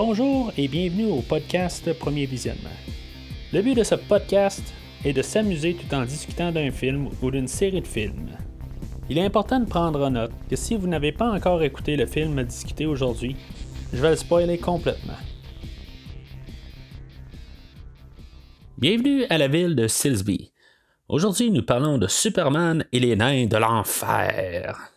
Bonjour et bienvenue au podcast Premier Visionnement. Le but de ce podcast est de s'amuser tout en discutant d'un film ou d'une série de films. Il est important de prendre en note que si vous n'avez pas encore écouté le film à discuter aujourd'hui, je vais le spoiler complètement. Bienvenue à la ville de Silsby. Aujourd'hui, nous parlons de Superman et les nains de l'enfer.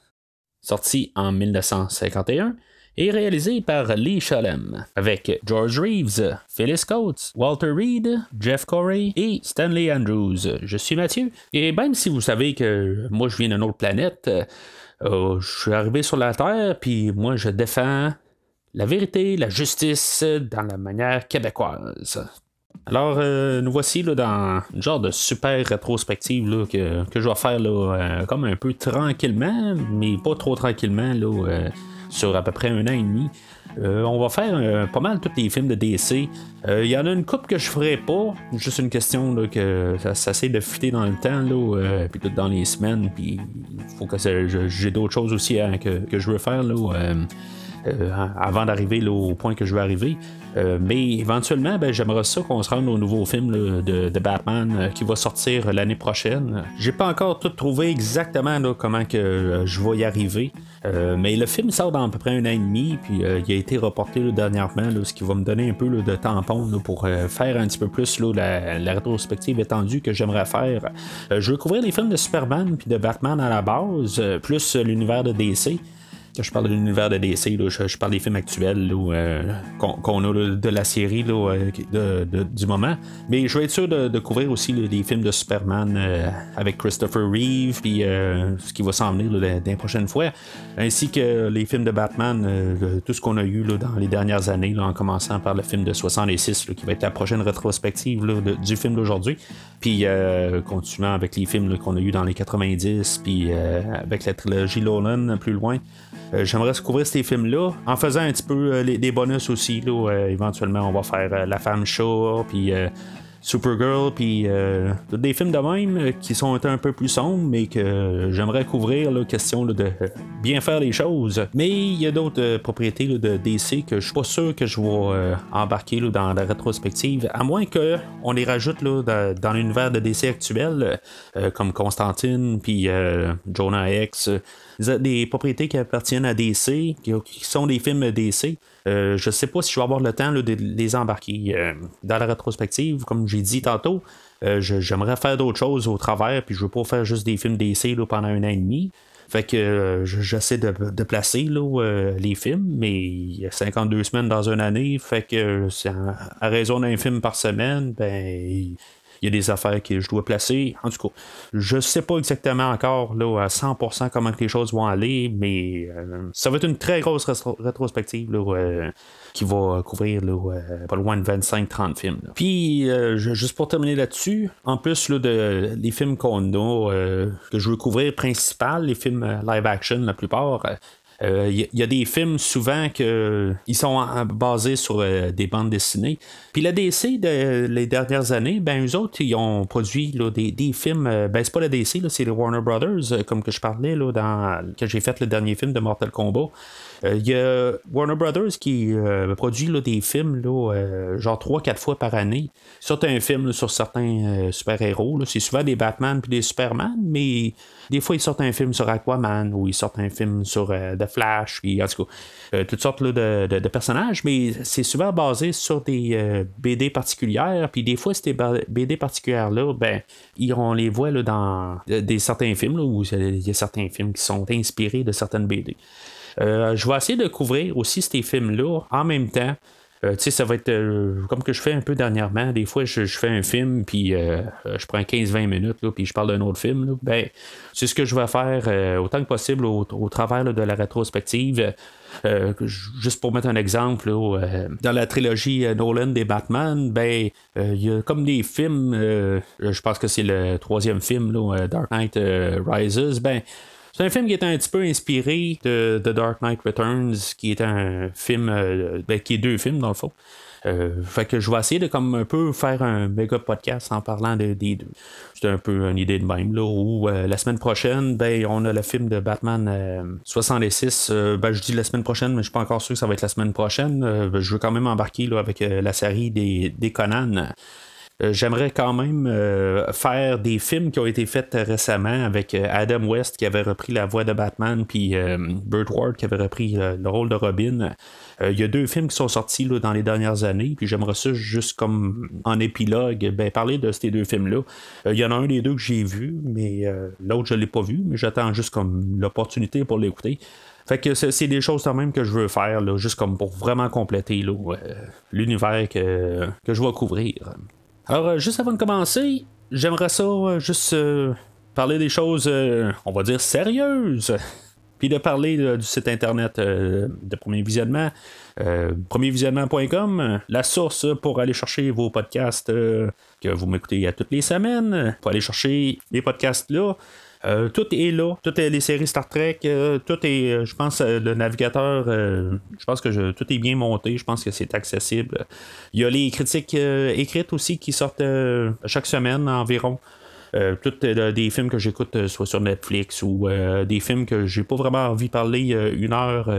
Sorti en 1951, et réalisé par Lee Shalem, avec George Reeves, Phyllis Coates, Walter Reed, Jeff Corey et Stanley Andrews. Je suis Mathieu, et même si vous savez que moi je viens d'une autre planète, euh, je suis arrivé sur la Terre, puis moi je défends la vérité, la justice dans la manière québécoise. Alors, euh, nous voici là, dans une genre de super rétrospective que, je vais faire euh, comme un peu tranquillement, mais pas trop tranquillement. Là, sur à peu près un an et demi. Euh, on va faire euh, pas mal tous les films de DC. Il euh, y en a une coupe que je ferai pas. Juste une question que ça, s'essaie de fuiter dans le temps, là, puis dans les semaines. Puis il faut que j'ai d'autres choses aussi que, je veux faire. Là, avant d'arriver au point que je veux arriver. mais éventuellement, ben, j'aimerais ça qu'on se rende au nouveau film de, Batman qui va sortir l'année prochaine. J'ai pas encore tout trouvé exactement comment que je vais y arriver. Euh, mais le film sort dans à peu près un an et demi, puis euh, il a été reporté dernièrement, ce qui va me donner un peu de tampon pour euh, faire un petit peu plus la, la, rétrospective étendue que j'aimerais faire. je veux couvrir les films de Superman puis de Batman à la base, plus l'univers de DC. Je parle de l'univers de DC, je, parle des films actuels euh, qu'on, a de la série euh, du moment. Mais je vais être sûr de, couvrir aussi les films de Superman euh, avec Christopher Reeve, puis ce qui va s'en venir dans prochaines fois, ainsi que les films de Batman, tout ce qu'on a eu dans les dernières années, en commençant par le film de 66, qui va être la prochaine rétrospective du film d'aujourd'hui, puis continuant avec les films qu'on a eu dans les 90, puis avec la trilogie Nolan plus loin. Euh, j'aimerais couvrir ces films-là en faisant un petit peu euh, des bonus aussi. Euh, éventuellement, on va faire La femme show, puis Supergirl, puis des films de même qui sont un peu plus sombres, mais que j'aimerais couvrir, question de bien faire les choses. Mais il y a d'autres propriétés de DC que je suis pas sûr que je vais embarquer dans la rétrospective, à moins qu'on les rajoute dans, l'univers de DC actuel, comme Constantine, puis Jonah X des propriétés qui appartiennent à DC, qui, sont des films DC. Euh, je ne sais pas si je vais avoir le temps de les embarquer euh, dans la rétrospective, comme j'ai dit tantôt. Euh, j'aimerais faire d'autres choses au travers, puis je veux pas faire juste des films DC pendant un an et demi. Fait que j'essaie de, placer les films, mais il y a 52 semaines dans une année, fait que à, raison d'un film par semaine, ben il y a des affaires que je dois placer. En tout cas, je sais pas exactement encore là, à 100% comment les choses vont aller, mais euh, ça va être une très grosse rétrospective euh, qui va couvrir euh, pas loin de 25-30 films. Puis, juste pour terminer là-dessus, en plus là, de les films qu'on a, que je veux couvrir principal, les films live action la plupart, il euh, y, a des films souvent que ils sont basés sur euh, des bandes dessinées. Puis la DC, de, les dernières années, ben eux autres, ils ont produit des, films. Euh, ben c'est pas la DC, c'est les Warner Brothers, comme que je parlais là, dans que j'ai fait le dernier film de Mortal Kombat. Il y a Warner Brothers qui produit des films là, genre 3-4 fois par année. Certains films sur certains super-héros. C'est souvent des Batman puis des Superman, mais des fois ils sortent un film sur Aquaman ou ils sortent un film sur The Flash, puis en tout cas, euh, toutes sortes de, personnages, mais c'est souvent basé sur des euh, BD particulières, puis des fois, ces BD particulières-là, ben, on les voit là, dans des certains films, où il y a certains films qui sont inspirés de certaines BD. Euh, je vais essayer de couvrir aussi ces films-là en même temps. tu sais, ça va être comme que je fais un peu dernièrement. Des fois, je, fais un film, puis je prends 15-20 minutes, puis je parle d'un autre film. Ben, c'est ce que je vais faire autant que possible au, travers de la rétrospective. Euh, juste pour mettre un exemple, euh, dans la trilogie euh, Nolan des Batman, ben il y a comme des films, je pense que c'est le troisième film, Dark Knight Rises, ben c'est un film qui est un petit peu inspiré de The Dark Knight Returns, qui est un film, ben, qui est deux films dans le fond. fait que je vais essayer de comme un peu faire un méga podcast en parlant de, des deux. C'est un peu une idée de même, là, où la semaine prochaine, ben, on a le film de Batman 66. ben, je dis la semaine prochaine, mais je suis pas encore sûr que ça va être la semaine prochaine. Ben, je veux quand même embarquer là, avec la série des, des Conan. Euh, j'aimerais quand même euh, faire des films qui ont été faits récemment avec euh, Adam West qui avait repris la voix de Batman, puis Burt Ward qui avait repris le rôle de Robin. Il y a deux films qui sont sortis là, dans les dernières années, puis j'aimerais ça juste comme en épilogue, ben, parler de ces deux films-là. Il y en a un des deux que j'ai vu, mais l'autre je ne l'ai pas vu, mais j'attends juste comme l'opportunité pour l'écouter. Fait que c'est des choses quand même que je veux faire, là, juste comme pour vraiment compléter l'univers que, que je vais couvrir. Alors, euh, juste avant de commencer, j'aimerais ça euh, juste euh, parler des choses, on va dire, sérieuses. Puis de parler du site internet de Premier Visionnement, premiervisionnement.com, la source pour aller chercher vos podcasts que vous m'écoutez à toutes les semaines, pour aller chercher les podcasts là. Euh, tout est là. Toutes les séries Star Trek, euh, tout est, euh, je pense, le navigateur, je pense que tout est bien monté. Je pense que c'est accessible. Il y a les critiques écrites aussi qui sortent chaque semaine environ. toutes des films que j'écoute soit sur Netflix ou des films que j'ai pas vraiment envie de parler une heure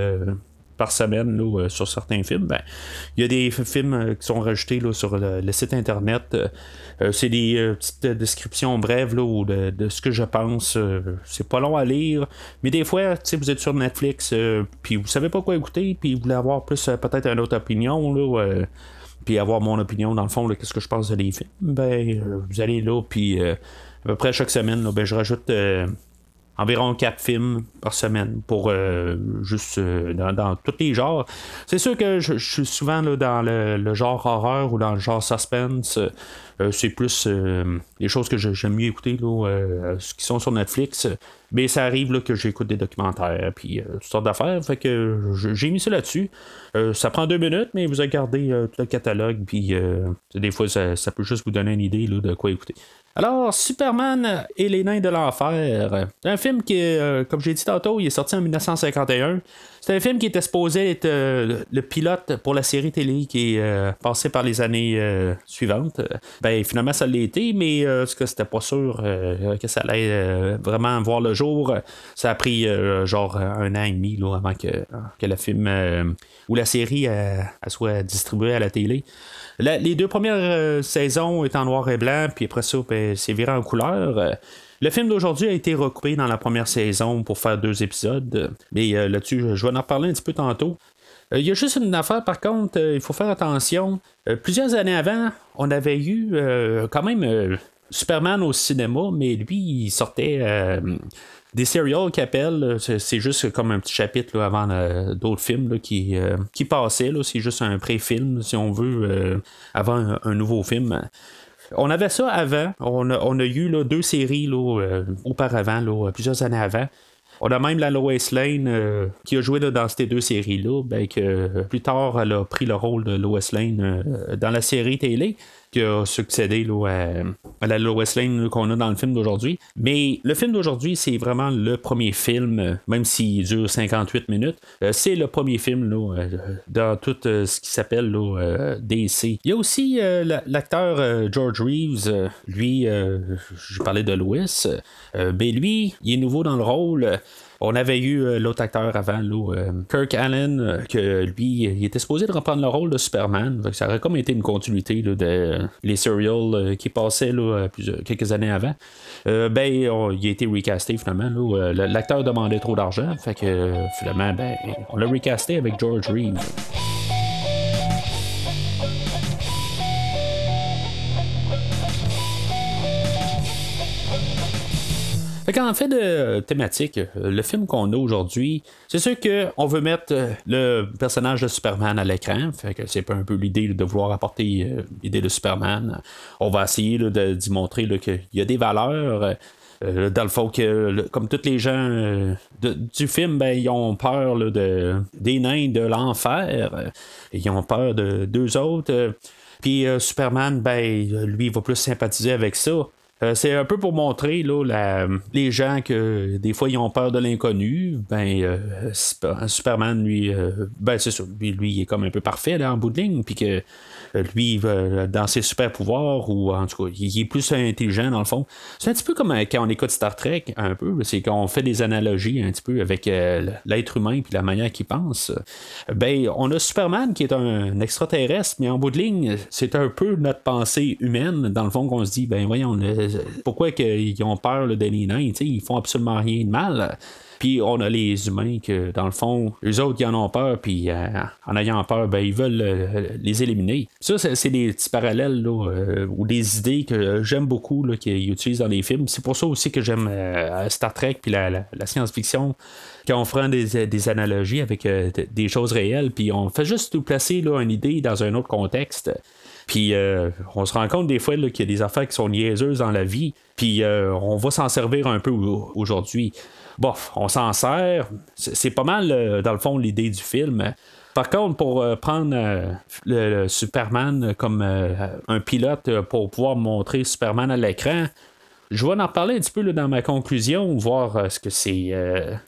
par semaine euh, sur certains films, ben, il y a des films euh, qui sont rajoutés là, sur le, site internet. Euh, c'est des petites descriptions brèves là, de, ce que je pense. c'est pas long à lire, mais des fois, vous êtes sur Netflix, puis vous savez pas quoi écouter, puis vous voulez avoir plus peut-être une autre opinion. Là, puis avoir mon opinion dans le fond, qu'est-ce que je pense de les films, ben, vous allez là, puis à peu près chaque semaine, ben, je rajoute environ 4 films par semaine pour euh, juste euh, dans, tous les genres. C'est sûr que je, suis souvent dans le, genre horreur ou dans le genre suspense. Euh, c'est plus les choses que j'aime mieux écouter, là, qui sont sur Netflix. Mais ça arrive là, que j'écoute des documentaires, puis toutes sortes d'affaires. Fait que j'ai mis ça là-dessus. ça prend deux minutes, mais vous regardez tout le catalogue, puis des fois, ça, peut juste vous donner une idée là, de quoi écouter. Alors, Superman et les nains de l'enfer. Un film qui, euh, comme j'ai dit tantôt, il est sorti en 1951. C'est un film qui était supposé être euh, le pilote pour la série télé qui est euh, passée par les années suivantes. Ben, finalement, ça l'a été, mais ce que c'était pas sûr que ça allait vraiment voir le jour. Ça a pris genre un an et demi là, avant que, que le film ou la série soit distribuée à la télé les deux premières euh, saisons étaient en noir et blanc, puis après ça, ben, c'est viré en couleur. Euh, le film d'aujourd'hui a été recoupé dans la première saison pour faire deux épisodes. Mais euh, là-dessus, je vais en parler un petit peu tantôt. Il y a juste une affaire, par contre, il faut faire attention. plusieurs années avant, on avait eu quand même Superman au cinéma, mais lui, il sortait des serials qui appellent, c'est juste comme un petit chapitre avant euh, d'autres films qui, euh, qui passaient. C'est juste un pré-film, si on veut, euh, avant un, nouveau film. On avait ça avant. On a, eu deux séries auparavant, plusieurs années avant. On a même la Lois Lane qui a joué dans ces deux séries-là, ben, que plus tard elle a pris le rôle de Lois Lane dans la série télé qui a succédé à, la Lois Lane qu'on a dans le film d'aujourd'hui. Mais le film d'aujourd'hui, c'est vraiment le premier film, même s'il dure 58 minutes, euh, c'est le premier film euh, dans tout euh, ce qui s'appelle DC. Il y a aussi l'acteur George Reeves, lui, je parlais de Lois, ben lui, il est nouveau dans le rôle. On avait eu euh, l'autre acteur avant, euh, Kirk Allen, euh, que lui, il était supposé de reprendre le rôle de Superman. Ça aurait comme été une continuité de les serials qui passaient quelques années avant. ben, il a été recasté finalement. L'acteur demandait trop d'argent. Fait que finalement, ben, on l'a recasté avec George Reeves. Fait qu'en fait de thématique, euh, le film qu'on a aujourd'hui, c'est sûr qu'on veut mettre euh, le personnage de Superman à l'écran. Fait que c'est un peu l'idée de vouloir apporter euh, l'idée de Superman. On va essayer d'y montrer qu'il y a des valeurs. dans le fond, que, comme tous les gens du film, ben, ils ont peur de, des nains de l'enfer. Ils ont peur de deux autres. Puis Superman, ben, lui, il va plus sympathiser avec ça. Euh, c'est un peu pour montrer là, les gens que des fois ils ont peur de l'inconnu. Ben, euh, Superman, lui, euh, ben, c'est sûr, lui, lui, il est comme un peu parfait là, en bout de ligne, puis que lui, dans ses super pouvoirs, ou en tout cas, il est plus intelligent dans le fond. C'est un petit peu comme quand on écoute Star Trek, un peu, c'est qu'on fait des analogies un petit peu avec l'être humain puis la manière qu'il pense. Ben, on a Superman qui est un extraterrestre, mais en bout de ligne, c'est un peu notre pensée humaine, dans le fond, qu'on se dit, ben voyons, pourquoi ils ont peur des nains, ils font absolument rien de mal. Puis on a les humains que, dans le fond, les autres, ils en ont peur, puis euh, en ayant peur, ben, ils veulent euh, les éliminer. Ça, c'est des petits parallèles euh, ou des idées que j'aime beaucoup qu'ils utilisent dans les films. C'est pour ça aussi que j'aime Star Trek puis la, science-fiction quand on fera des, analogies avec des choses réelles, puis on fait juste nous placer là, une idée dans un autre contexte. Puis on se rend compte des fois qu'il y a des affaires qui sont niaiseuses dans la vie, puis on va s'en servir un peu aujourd'hui bof, on s'en sert. C'est pas mal, euh, dans le fond, l'idée du film. Par contre, pour euh, prendre euh, le, Superman comme un pilote pour pouvoir montrer Superman à l'écran, je vais en parler un petit peu dans ma conclusion, voir ce que c'est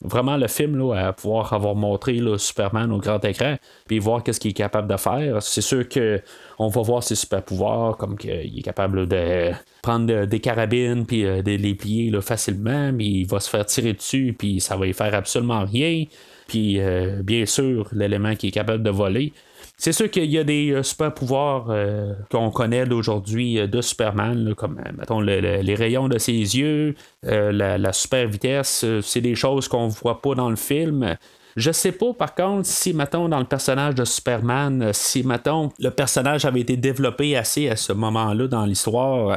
vraiment le film là, à pouvoir avoir montré Superman au grand écran, puis voir qu'est-ce qu'il est capable de faire. C'est sûr que on va voir ses super pouvoirs, comme qu'il est capable de prendre des carabines puis euh, de les plier facilement, mais il va se faire tirer dessus, puis ça va y faire absolument rien. Puis euh, bien sûr, l'élément qui est capable de voler. C'est sûr qu'il y a des euh, super pouvoirs qu'on connaît d'aujourd'hui de Superman, comme mettons, les rayons de ses yeux, la, super vitesse, c'est des choses qu'on voit pas dans le film. Je sais pas, par contre, si, mettons, dans le personnage de Superman, euh, si, mettons, le personnage avait été développé assez à ce moment-là dans l'histoire, euh,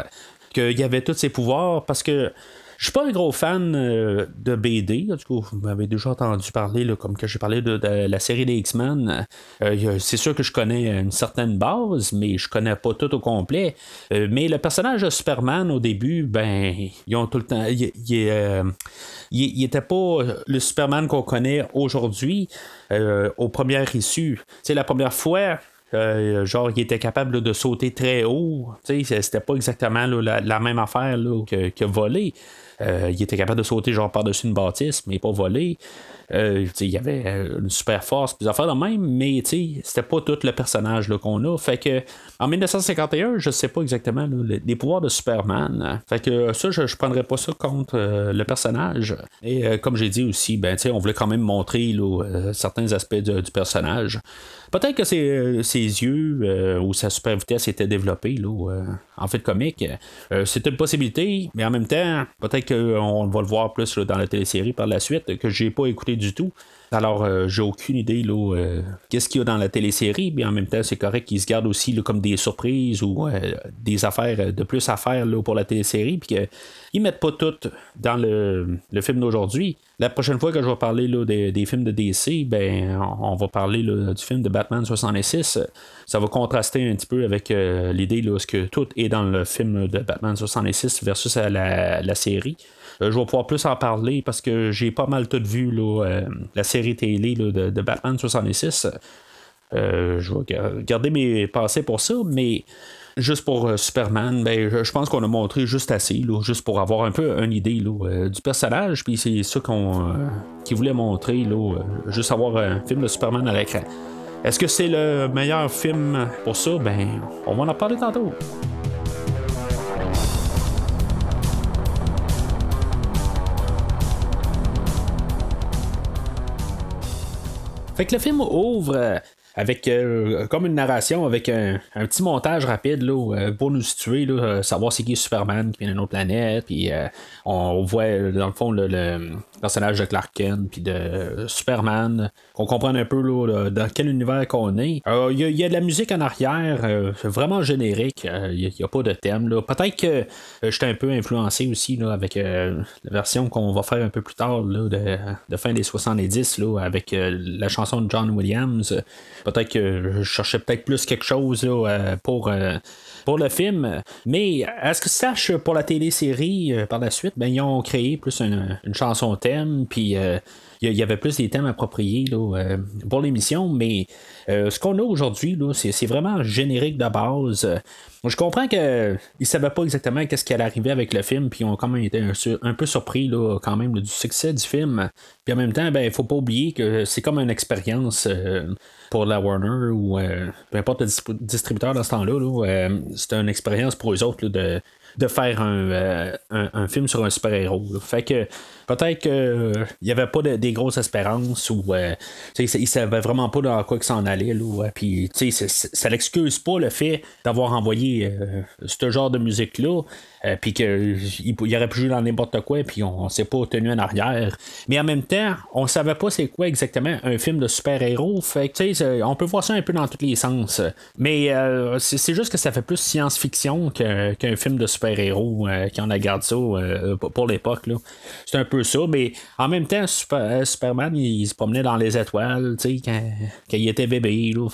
qu'il y avait tous ses pouvoirs, parce que je suis pas un gros fan euh, de BD. Du coup, vous m'avez déjà entendu parler, comme que j'ai parlé de, la série des X-Men. Euh, c'est sûr que je connais une certaine base, mais je connais pas tout au complet. Euh, mais le personnage de Superman, au début, ben, ils ont tout le temps. Il, était pas le Superman qu'on connaît aujourd'hui aux premières issues. C'est la première fois. genre, il était capable de sauter très haut. C'était pas exactement la, même affaire que, que voler. Euh, il était capable de sauter genre par-dessus une bâtisse, mais pas voler. Euh, il y avait euh, une super force, puis affaires de même, mais c'était pas tout le personnage qu'on a. Fait que en 1951, je sais pas exactement les, pouvoirs de Superman. Fait que ça, je, je prendrais pas ça contre le personnage. Et comme j'ai dit aussi, ben, on voulait quand même montrer certains aspects du personnage. Peut-être que ses, yeux ou sa super vitesse étaient développés en fait comique. C'était une possibilité, mais en même temps, peut-être qu'on va le voir plus dans la télésérie par la suite, que j'ai pas écouté du tout. Alors, euh, j'ai aucune idée là, euh, qu'est-ce qu'il y a dans la télésérie, mais en même temps, c'est correct qu'ils se gardent aussi comme des surprises ou euh, des affaires de plus à faire là, pour la télésérie, puis qu'ils mettent pas tout dans le, film d'aujourd'hui. La prochaine fois que je vais parler là, des, films de DC, ben, on, va parler du film de Batman 66. Ça va contraster un petit peu avec l'idée que tout est dans le film de Batman 66 versus la série. Euh, je vais pouvoir plus en parler parce que j'ai pas mal tout vu euh, la série télé de, Batman 66. Euh, je vais garder mes pensées pour ça, mais juste pour Superman, ben, je pense qu'on a montré juste assez, juste pour avoir un peu une idée du personnage, puis c'est ça qu'on voulait montrer, juste avoir un film de Superman à l'écran. Est-ce que c'est le meilleur film pour ça? Ben, on va en parler tantôt. Fait que le film ouvre euh, avec euh, comme une narration, avec un, petit montage rapide là, euh, pour nous situer, là, savoir c'est qui Superman qui vient d'une autre planète, puis on voit dans le fond le, personnage de Clark Kent puis de Superman, qu'on comprenne un peu là, dans quel univers qu'on est. Il y, a de la musique en arrière, vraiment générique, il n'y a, pas de thème. Peut-être que j'étais un peu influencé aussi là, avec la version qu'on va faire un peu plus tard là, de, de, fin des 70 là, avec la chanson de John Williams. Peut-être que je cherchais peut-être plus quelque chose euh, pour, euh, pour le film. Mais à ce que sache pour la télésérie euh, par la suite, ben, ils ont créé plus une, chanson thème. Puis il y avait plus des thèmes appropriés là, pour l'émission, mais ce qu'on a aujourd'hui, c'est vraiment générique de base. je comprends qu'ils ne savaient pas exactement qu'est-ce qui allait arriver avec le film, puis ils ont quand même été un, peu surpris là, quand même du succès du film. Puis en même temps, ben, il faut pas oublier que c'est comme une expérience pour la Warner ou peu importe le distributeur dans ce temps-là. c'est une expérience pour eux autres de de faire un, un, film sur un super-héros. Fait que peut-être qu'il n'y avait pas des grosses espérances ou euh, il ne savait vraiment pas dans quoi que s'en allait. Là, puis ça l'excuse pas le fait d'avoir envoyé euh, ce genre de musique-là. Euh, puis qu'il aurait pu jouer dans n'importe quoi, puis on, ne s'est pas tenu en arrière. Mais en même temps, on savait pas c'est quoi exactement un film de super-héros. Fait que, on peut voir ça un peu dans tous les sens. Mais c'est juste que ça fait plus science-fiction qu'un film de super-héros, quand on a gardé ça pour l'époque. C'est un peu ça, mais en même temps, euh, Superman, il, se promenait dans les étoiles, sais, quand, il était bébé, là,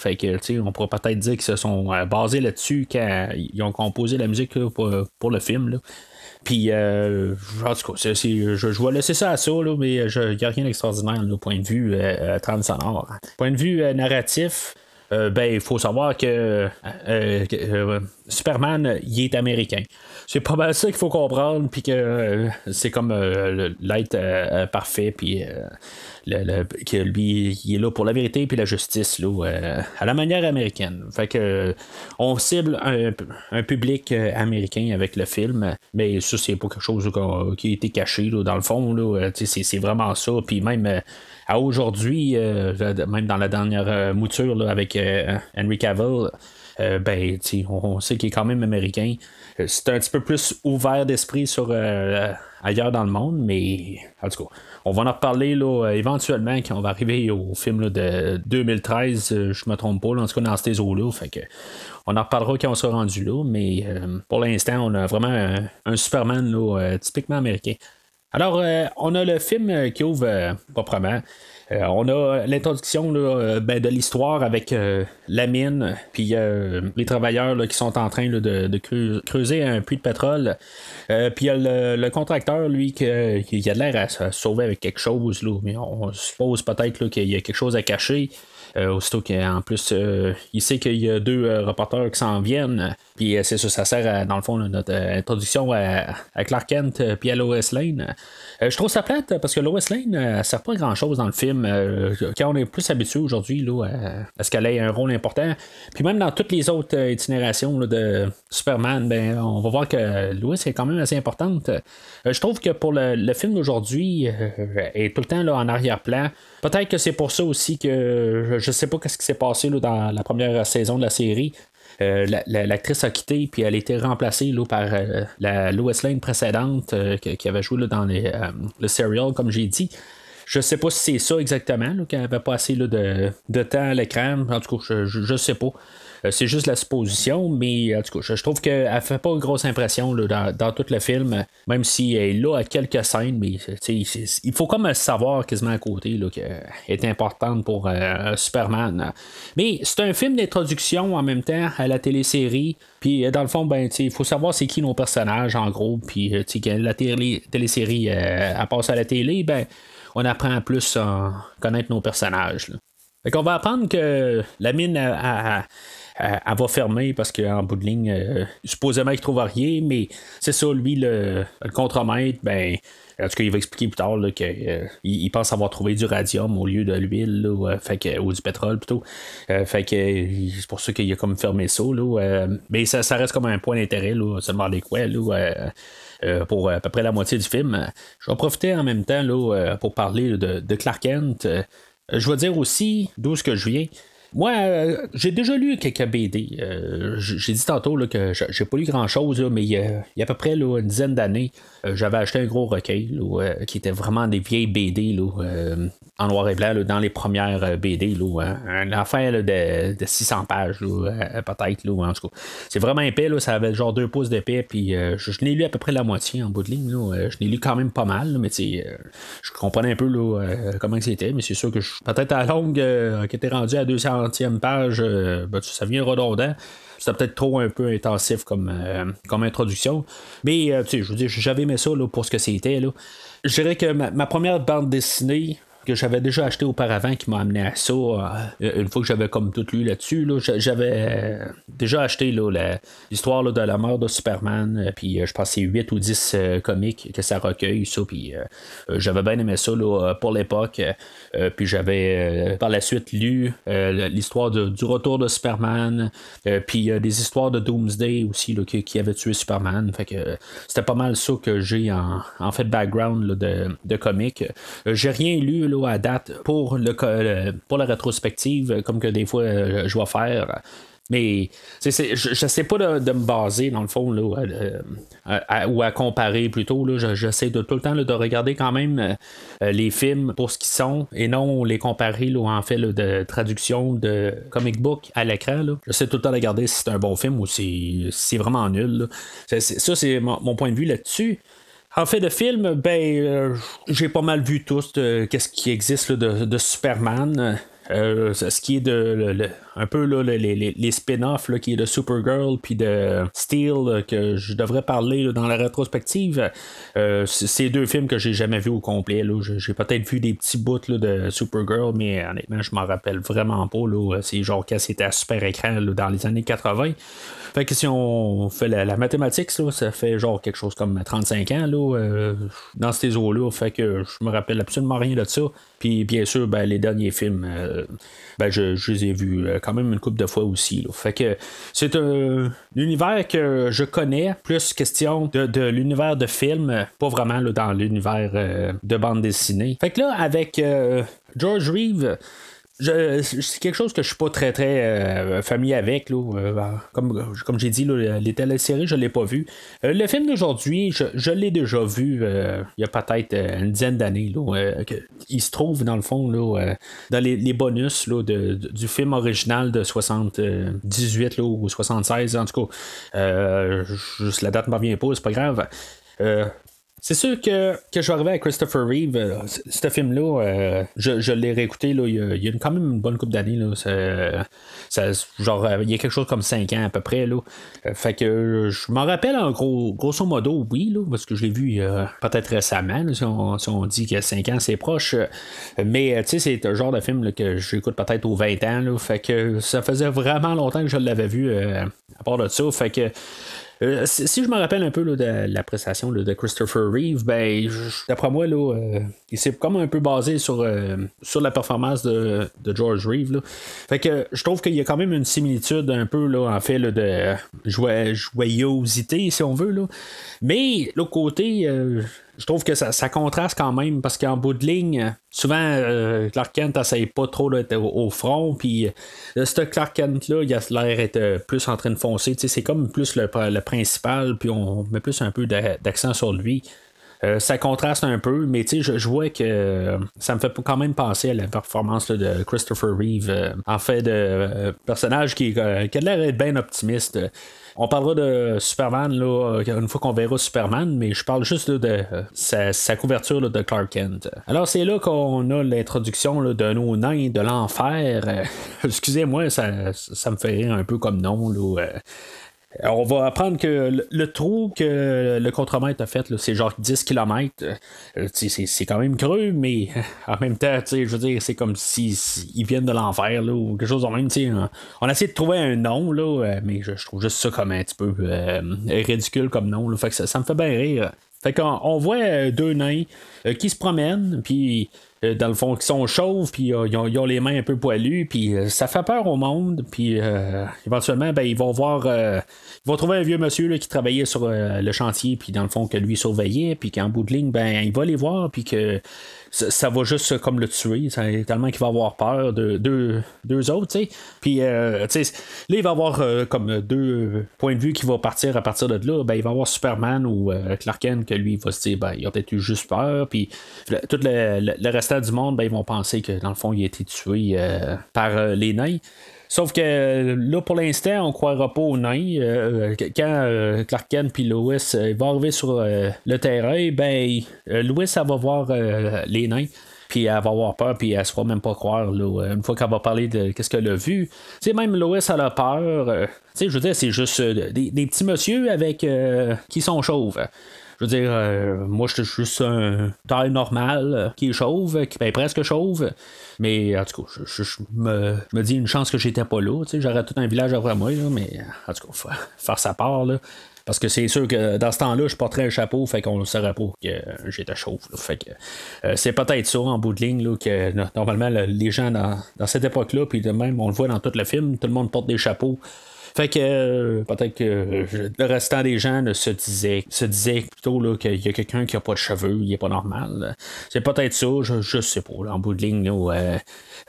on pourrait peut-être dire qu'ils se sont euh, basés là-dessus quand ils ont composé la musique pour, le film. Puis, euh, en tout cas, je, vais laisser ça à ça, mais il n'y a rien d'extraordinaire, au point de vue euh. Point de vue narratif, ben, il faut savoir que, Superman, il est américain c'est pas mal ça qu'il faut comprendre, puis que euh, c'est comme euh, l'être euh, parfait, puis que lui, il est là pour la vérité puis la justice, là, à la manière américaine. Fait que on cible un, public américain avec le film, mais ça, c'est pas quelque chose qui a été caché, là, dans le fond, c'est, vraiment ça, puis même à aujourd'hui, même dans la dernière mouture avec Henry Cavill, ben, on sait qu'il est quand même américain. Euh, c'est un petit peu plus ouvert d'esprit sur euh, ailleurs dans le monde, mais en tout cas, on va en reparler là, éventuellement quand on va arriver au film de 2013, euh, je me trompe pas, en tout cas dans ces eaux-là. On en reparlera quand on sera rendu là, mais pour l'instant, on a vraiment un, Superman là, typiquement américain. Alors, on a le film qui ouvre proprement. Euh, on a l'introduction euh, ben, de l'histoire avec euh, la mine, puis les travailleurs qui sont en train de, creuser un puits de pétrole. puis il y a le, contracteur, lui, qui, a l'air à se sauver avec quelque chose, mais on suppose peut-être qu'il y a quelque chose à cacher. Aussitôt qu'en plus, il sait qu'il y a deux reporters qui s'en viennent. Puis c'est ça, ça sert dans le fond notre introduction à, Clark Kent puis à Lois Lane. Euh, je trouve ça plate parce que Lois Lane ne euh, sert pas grand chose dans le film. Euh, quand on est plus habitué aujourd'hui à, ce qu'elle ait un rôle important. Puis même dans toutes les autres itinerations de Superman, ben, on va voir que Lois est quand même assez importante. je trouve que pour le, film d'aujourd'hui, elle est tout le temps là, en arrière-plan. Peut-être que c'est pour ça aussi que je sais pas ce qui s'est passé dans la première saison de la série. Euh, l'actrice a quitté, puis elle a été remplacée là, par euh, la Lois Lane précédente euh, qui avait joué dans le serial, comme j'ai dit. Je sais pas si c'est ça exactement, qu'elle n'avait pas assez de, de, temps à l'écran. En tout cas, je, ne sais pas. Euh, c'est juste la supposition, mais en tout cas, je, trouve qu'elle fait pas une grosse impression dans, tout le film, même si elle est là à quelques scènes, mais il faut comme savoir quasiment à côté qu'elle est importante pour euh, Superman. Mais c'est un film d'introduction en même temps à la télésérie. Puis dans le fond, ben, il faut savoir c'est qui nos personnages en gros. Puis la télé, télésérie à passe à la télé, ben, on apprend plus à connaître nos personnages. Fait qu'on va apprendre que la mine a, elle, va fermer parce qu'en bout de ligne, euh, supposément qu'il trouve rien, mais c'est ça, lui, le, le contremaître, ben. En tout cas, il va expliquer plus tard qu'il euh, pense avoir trouvé du radium au lieu de l'huile, fait ou du pétrole plutôt. Euh, fait que c'est pour ça qu'il a comme fermé ça. mais ça, reste comme un point d'intérêt, seulement les quoi, pour à peu près la moitié du film. Je vais profiter en même temps là, pour parler de, de Clark Kent. je vais dire aussi d'où que je viens. Moi, euh, j'ai déjà lu quelques BD. Euh, j'ai dit tantôt là, que j'ai pas lu grand-chose, mais il y, a, à peu près une dizaine d'années, j'avais acheté un gros recueil qui était vraiment des vieilles BD en noir et blanc dans les premières BD. Là, hein. Une affaire de, 600 pages, peut-être. En tout cas, c'est vraiment épais. ça avait genre deux pouces d'épais. Puis je, l'ai lu à peu près la moitié en bout de ligne. je l'ai lu quand même pas mal, mais je comprenais un peu comment c'était. Mais c'est sûr que peut-être à longue, qui était rendu à 200 page, euh, ben, ça vient redondant. C'était peut-être trop un peu intensif comme, euh, comme introduction. Mais, euh, tu sais, je veux dire, j'avais aimé ça pour ce que c'était. Je dirais que ma, première bande dessinée, que j'avais déjà acheté auparavant qui m'a amené à ça. une fois que j'avais comme tout lu là-dessus, j'avais déjà acheté l'histoire de la mort de Superman. Puis je pense c'est 8 ou 10 comics que ça recueille, ça. Puis j'avais bien aimé ça pour l'époque. puis j'avais par la suite lu l'histoire du retour de Superman. puis des histoires de Doomsday aussi qui, qui, avait tué Superman. Fait que c'était pas mal ça que j'ai en, en fait background de, de comics. Euh, j'ai rien lu à date pour, le, pour la rétrospective, comme que des fois euh, je vais faire. Mais je ne sais pas de, me baser, dans le fond, là, ou à comparer plutôt. J'essaie de tout le temps de regarder quand même euh, les films pour ce qu'ils sont et non les comparer là, en fait de traduction de comic book à l'écran. J'essaie tout le temps de regarder si c'est un bon film ou si c'est vraiment nul. Ça, c'est mon, point de vue là-dessus. En fait, de film, ben, euh, j'ai pas mal vu tout qu'est-ce qui existe de, Superman. Euh, ce qui est de un peu là, les, les, spin-offs qui est de Supergirl puis de Steel que je devrais parler dans la rétrospective. Euh, c'est deux films que j'ai jamais vus au complet. J'ai peut-être vu des petits bouts de Supergirl, mais honnêtement, je m'en rappelle vraiment pas. C'est genre quand c'était à super écran dans les années 80. Fait que si on fait la, mathématique, ça fait genre quelque chose comme 35 ans euh, dans ces eaux-là. Fait que je me rappelle absolument rien de ça. Puis bien sûr, ben, les derniers films, euh, ben, je, les ai vus euh, quand même une couple de fois aussi. Fait que c'est un, univers que je connais, plus question de, l'univers de film, pas vraiment dans l'univers de bande dessinée. Fait que là, avec George Reeve, c'est quelque chose que je suis pas très très euh, familier avec. Là, euh, comme comme j'ai dit, là, les téléséries, je l'ai pas vu. Euh, le film d'aujourd'hui, je, l'ai déjà vu il y a peut-être une dizaine d'années. il se trouve dans le fond là, dans les, bonus là, du film original de 78 là, ou 76 en tout cas. juste la date ne me revient pas, c'est pas grave. C'est sûr que, que je vais arriver à Christopher Reeve. Euh, ce film-là, euh, je, l'ai réécouté là, il, y a, quand même une bonne couple d'années. genre, il y a quelque chose comme 5 ans à peu près. Là. Euh, fait que je m'en rappelle en gros, grosso modo, oui, là, parce que je l'ai vu peut-être récemment, si, on, dit que 5 ans c'est proche. Mais tu sais, c'est un genre de film que j'écoute peut-être aux 20 ans. Là, fait que ça faisait vraiment longtemps que je l'avais vu à part de ça. Fait que euh, si je me rappelle un peu de la prestation de Christopher Reeve, ben, d'après moi, là, euh, il s'est comme un peu basé sur, euh, sur la performance de, George Reeve. Fait que je trouve qu'il y a quand même une similitude un peu là, en fait de joyosité, si on veut. Là. Mais l'autre côté, je trouve que ça, contraste quand même parce qu'en bout de ligne, souvent euh, Clark Kent n'essaye pas trop d'être au, front, puis euh, ce Clark Kent-là, il a l'air d'être euh, plus en train de foncer. C'est comme plus le, principal, puis on met plus un peu d'accent sur lui. ça contraste un peu, mais je, je vois que ça me fait quand même penser à la performance de Christopher Reeve. en fait, de personnage qui, qui a l'air d'être bien optimiste. On parlera de Superman là, euh, une fois qu'on verra Superman, mais je parle juste de euh, sa, couverture de Clark Kent. Alors c'est là qu'on a l'introduction de nos nains de l'enfer. Excusez-moi, ça, ça, me fait rire un peu comme nom. Là, on va apprendre que le, trou que le contremaître a fait, c'est genre 10 km. Euh, c'est quand même creux, mais en même temps, je veux dire, c'est comme s'ils si, viennent de l'enfer ou quelque chose de même. On, on a essayé de trouver un nom, là, euh, mais je, trouve juste ça comme un petit peu euh, ridicule comme nom. Fait que ça, me fait bien rire. Fait qu'on on voit deux nains qui se promènent, puis euh, dans le fond, qui sont chauves, puis euh, ils, ont, les mains un peu poilues, puis euh, ça fait peur au monde, puis éventuellement, ben, ils vont voir, ils vont trouver un vieux monsieur là, qui travaillait sur le chantier, puis dans le fond, que lui surveillait, puis qu'en bout de ligne, ben, il va les voir, puis que ça, va juste comme le tuer. tellement qu'il va avoir peur de deux, autres, tu sais. Puis, euh, là, il va avoir euh, comme deux points de vue qui vont partir à partir de là. Ben, il va avoir Superman ou euh, Clark Kent que lui, il va se dire, ben, il a peut-être eu juste peur. Puis, tout le, le, restant du monde, ben, ils vont penser que dans le fond, il a été tué par les nains. Sauf que là, pour l'instant, on croira pas aux nains. Euh, quand euh, Clark Kent et Lois euh, va arriver sur le terrain, ben, Lois, va voir les nains. puis elle va avoir peur, puis elle se fera même pas croire, là, une fois qu'elle va parler de qu'est-ce qu'elle a vu. Tu sais, même Lois, elle a peur. je veux dire, c'est juste des, petits monsieur avec qui sont chauves. Je veux dire, euh, moi, je suis juste un taille normal euh, qui est chauve, qui est presque chauve. Mais en tout cas, je, me, dis une chance que j'étais pas là. J'aurais tout un village après moi, mais en tout cas, faut faire sa part. Là. Parce que c'est sûr que dans ce temps-là, je porterais un chapeau, fait qu'on ne saurait pas que j'étais chauve. Fait que euh, c'est peut-être ça en bout de ligne là, que normalement les gens dans cette époque-là, puis de même, on le voit dans tout le film, tout le monde porte des chapeaux. Fait que euh, peut-être que le restant des gens se disaient se disait plutôt qu'il y a quelqu'un qui a pas de cheveux, il est pas normal. C'est peut-être ça, je, je sais pas, en bout de ligne. Euh,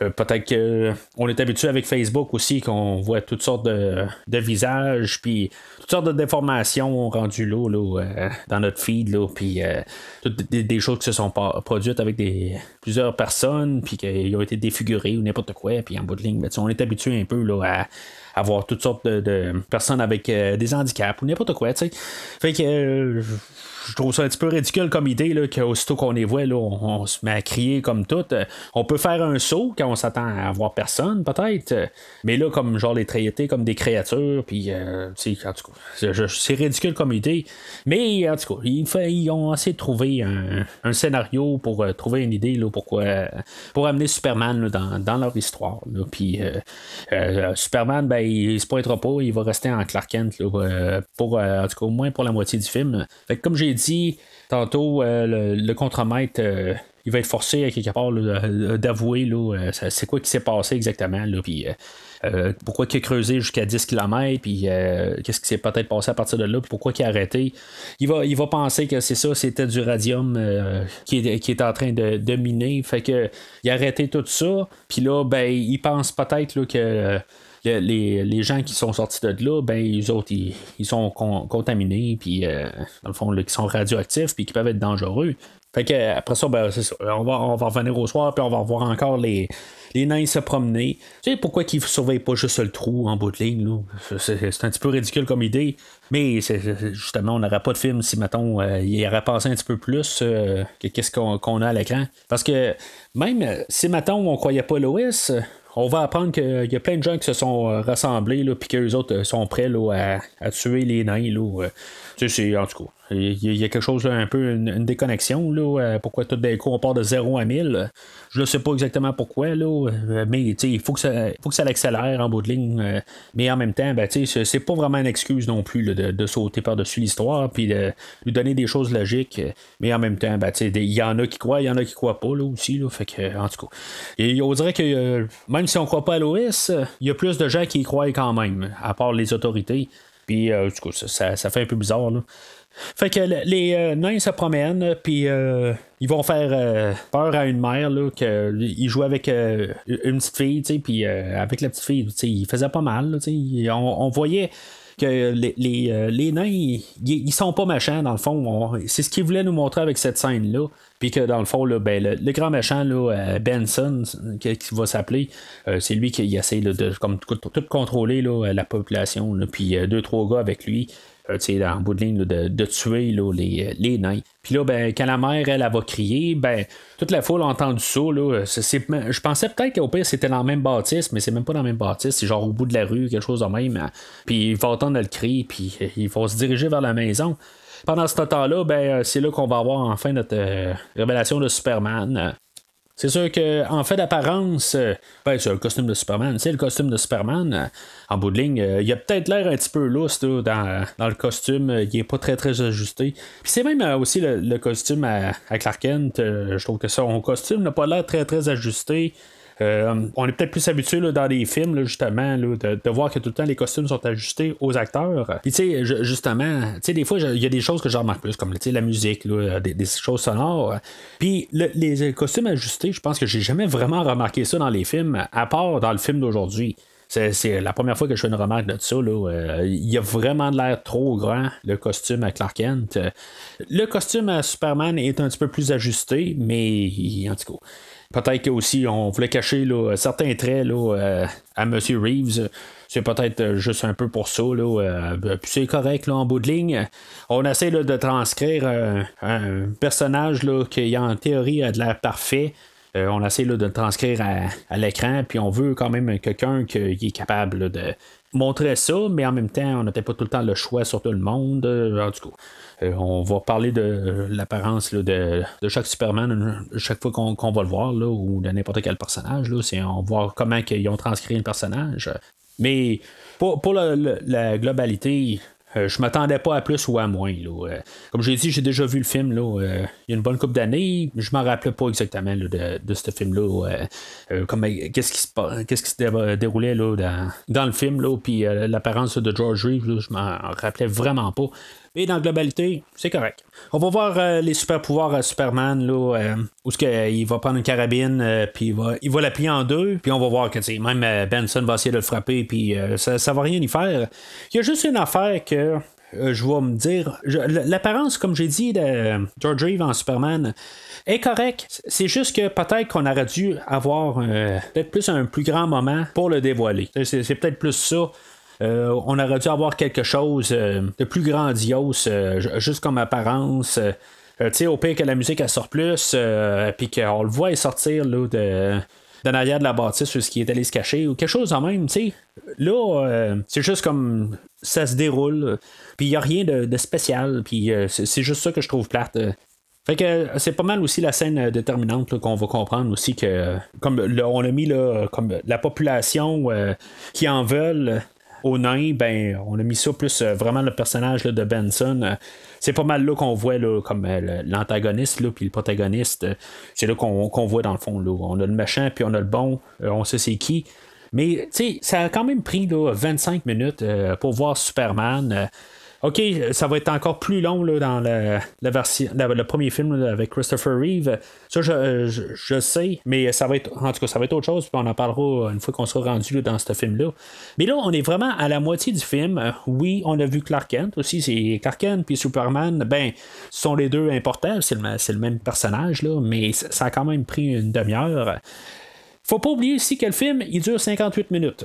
euh, peut-être qu'on est habitué avec Facebook aussi qu'on voit toutes sortes de, visages, puis toutes sortes de déformations rendues là, dans notre feed, puis toutes des, choses qui se sont produites avec plusieurs personnes, puis qui ont été défigurées ou n'importe quoi, puis en bout de ligne, ben, on est habitué un peu là, à avoir toutes sortes de, personnes avec euh, des handicaps ou n'importe quoi, tu sais. Fait que euh, je trouve ça un petit peu ridicule comme idée, là, qu'aussitôt qu'on les voit, là, on, se met à crier comme tout. Euh, on peut faire un saut quand on s'attend à voir personne, peut-être. Mais là, comme genre les traiter comme des créatures, puis, en tout cas, c'est ridicule comme idée. Mais, en tout cas, ils, ont essayé de trouver un, scénario pour trouver une idée, là, pour amener Superman dans, leur histoire. Puis, Superman, ben, il se pointera pas, il va rester en Clark Kent euh, pour, euh, en tout cas au moins pour la moitié du film. Fait comme j'ai dit tantôt, euh, le, contremaître il va être forcé à quelque part d'avouer c'est quoi qui s'est passé exactement. Pourquoi il a creusé jusqu'à 10 km, puis qu'est-ce qui s'est peut-être passé à partir de là, puis pourquoi il a arrêté. Il va, il va penser que c'est ça, c'était du radium qui, est, qui est en train de, miner. Fait que il a arrêté tout ça, puis là, ben, il pense peut-être que les, gens qui sont sortis de là, ben, les autres, ils, sont contaminés, puis euh, dans le fond, là, qui sont radioactifs, puis qui peuvent être dangereux. Fait que après ça, ben, ça. On va, on va revenir au soir, puis on va voir encore les, les nains se promener. Tu sais, pourquoi qu'ils ne surveillent pas juste le trou en bout de ligne, C'est, un petit peu ridicule comme idée. Mais justement, on n'aurait pas de film si, mettons, euh, il aurait passé un petit peu plus euh, que qu'est-ce qu'on, a à l'écran. Parce que même si, mettons, on croyait pas l'OS, on va apprendre qu'il y a plein de gens qui se sont euh, rassemblés, puis qu'eux autres euh, sont prêts là, à, tuer les nains. Là, tu sais, en tout cas, il y, a quelque chose, un peu, une, déconnexion. Là, euh, pourquoi tout d'un coup on part de 0 à 1000 Je ne sais pas exactement pourquoi, là, euh, mais il faut que ça faut que ça l'accélère en bout de ligne. Euh, mais en même temps, ben, c'est pas vraiment une excuse non plus de, sauter par-dessus l'histoire puis de lui donner des choses logiques. Mais en même temps, ben, il y en a qui croient, il y en a qui croient pas là, aussi. Là, fait en tout cas, et on dirait que même si on croit pas à l'OS, il y a plus de gens qui y croient quand même, à part les autorités. Puis, du coup, ça, ça, fait un peu bizarre. Là. Fait que les euh, nains se promènent, puis euh, ils vont faire euh, peur à une mère, là, qu'ils jouent avec une petite fille, puis avec la petite fille, il faisait pas mal, on, on, voyait que les, les, nains, ils, sont pas méchants, dans le fond. C'est ce qu'ils voulaient nous montrer avec cette scène-là. Puis que dans le fond, là, ben, le, grand méchant, là, Benson, qui, va s'appeler, c'est lui qui essaie de comme, tout, contrôler là, la population. Puis deux, trois gars avec lui euh, en bout de ligne, de, tuer les, les, nains. Puis là, ben, quand la mère, elle, va crier, ben, toute la foule a entendu ça. Là, je pensais peut-être qu'au pire, c'était dans le même bâtisse, mais c'est même pas dans le même bâtisse, c'est genre au bout de la rue, quelque chose de même. Hein. Puis il va entendre le cri, puis il va se diriger vers la maison. Pendant ce temps-là, ben, c'est là qu'on va avoir enfin notre euh, révélation de Superman. C'est sûr qu'en fait d'apparence, euh, ben, c'est le costume de Superman. C'est le costume de Superman. Euh, en bout de ligne, euh, il a peut-être l'air un petit peu lousse dans, le costume. il est pas très très ajusté. Puis c'est même aussi le, costume à, Clark Kent. je trouve que son costume n'a pas l'air très très ajusté. Euh, on est peut-être plus habitué dans les films, justement, de, voir que tout le temps les costumes sont ajustés aux acteurs. Puis, tu sais, justement, tu sais, des fois, il y a des choses que je remarque plus, comme la musique, des, choses sonores. Puis, les costumes ajustés, je pense que j'ai jamais vraiment remarqué ça dans les films, à part dans le film d'aujourd'hui. C'est la première fois que je fais une remarque de ça. Euh, il a vraiment l'air trop grand, le costume à Clark Kent. Le costume à Superman est un petit peu plus ajusté, mais en tout cas, Peut-être aussi on voulait cacher certains traits là, euh, à M. Reeves. C'est peut-être euh, juste un peu pour ça. Là, euh, puis c'est correct là, en bout de ligne. On essaie de transcrire un personnage là, qui en théorie a de l'air parfait. on essaie de le transcrire à, l'écran, puis on veut quand même quelqu'un qui est capable de montrer ça, mais en même temps, on n'avait pas tout le temps le choix sur tout le monde. Tout cas, on va parler de l'apparence de, chaque Superman chaque fois qu'on va le voir, là, ou de n'importe quel personnage. Là, on va voir comment ils ont transcrit le personnage. Mais pour, pour la globalité, euh, je m'attendais pas à plus ou à moins. Là. Euh, comme j'ai dit, j'ai déjà vu le film là, euh, il y a une bonne couple d'années. Je m'en rappelais pas exactement de, ce film-là. qu'est-ce qui se qu'est-ce qui se déroulait là, dans, le film, là, puis l'apparence de George Reeves, je m'en rappelais vraiment pas. Mais dans la globalité, c'est correct. On va voir euh, les super pouvoirs à Superman, là, euh, où ce il va prendre une carabine, euh, puis il va, il va la plier en deux, puis on va voir que même Benson va essayer de le frapper, puis ça, ça va rien y faire. Il y a juste une affaire que je vais me dire. L'apparence, comme j'ai dit, de George Reeve en Superman est correcte. C'est juste que peut-être qu'on aurait dû avoir peut-être plus un plus grand moment pour le dévoiler. C'est peut-être plus ça. Euh, on aurait dû avoir quelque chose euh, de plus grandiose, euh, juste comme apparence. tu sais, au pire que la musique elle sort plus, puis qu'on le voit sortir là, de, de l'arrière de la bâtisse, ce qui est allé se cacher, ou quelque chose en même, tu sais. Là, c'est juste comme ça se déroule, puis il n'y a rien de, spécial, puis c'est juste ça que je trouve plate. Fait que c'est pas mal aussi la scène déterminante qu'on va comprendre aussi que comme on a mis là, comme la population qui en veulent au nain, ben, on a mis ça plus euh, vraiment le personnage de Benson. Euh, c'est pas mal là qu'on voit là, comme euh, l'antagoniste puis le protagoniste. c'est là qu'on voit dans le fond. Là. On a le méchant puis on a le bon. on sait c'est qui. Mais ça a quand même pris là, 25 minutes pour voir Superman. OK, ça va être encore plus long là, dans la, version, le premier film avec Christopher Reeve. Ça, je, sais, mais ça va être, en tout cas, ça va être autre chose, puis on en parlera une fois qu'on sera rendu dans ce film-là. Mais là, on est vraiment à la moitié du film. Oui, on a vu Clark Kent aussi, c'est Clark Kent puis Superman. Ben, ce sont les deux importants, c'est le, le, même personnage, là, mais ça a quand même pris une demi-heure. Faut pas oublier aussi que le film, il dure 58 minutes.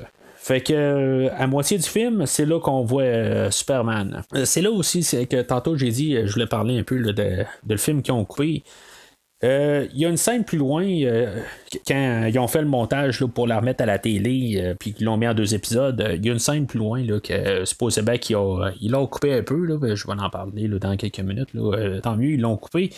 Fait que euh, à moitié du film, c'est là qu'on voit euh, Superman. Euh, c'est là aussi que tantôt j'ai dit, je voulais parler un peu de, le film qu'ils ont coupé. Il y a une scène plus loin, quand ils ont fait le montage pour la remettre à la télé, puis qu'ils l'ont mis en deux épisodes, il y a une scène plus loin là, que supposément qu'ils l'ont coupé un peu. Là, je vais en parler dans quelques minutes. tant mieux, ils l'ont coupé.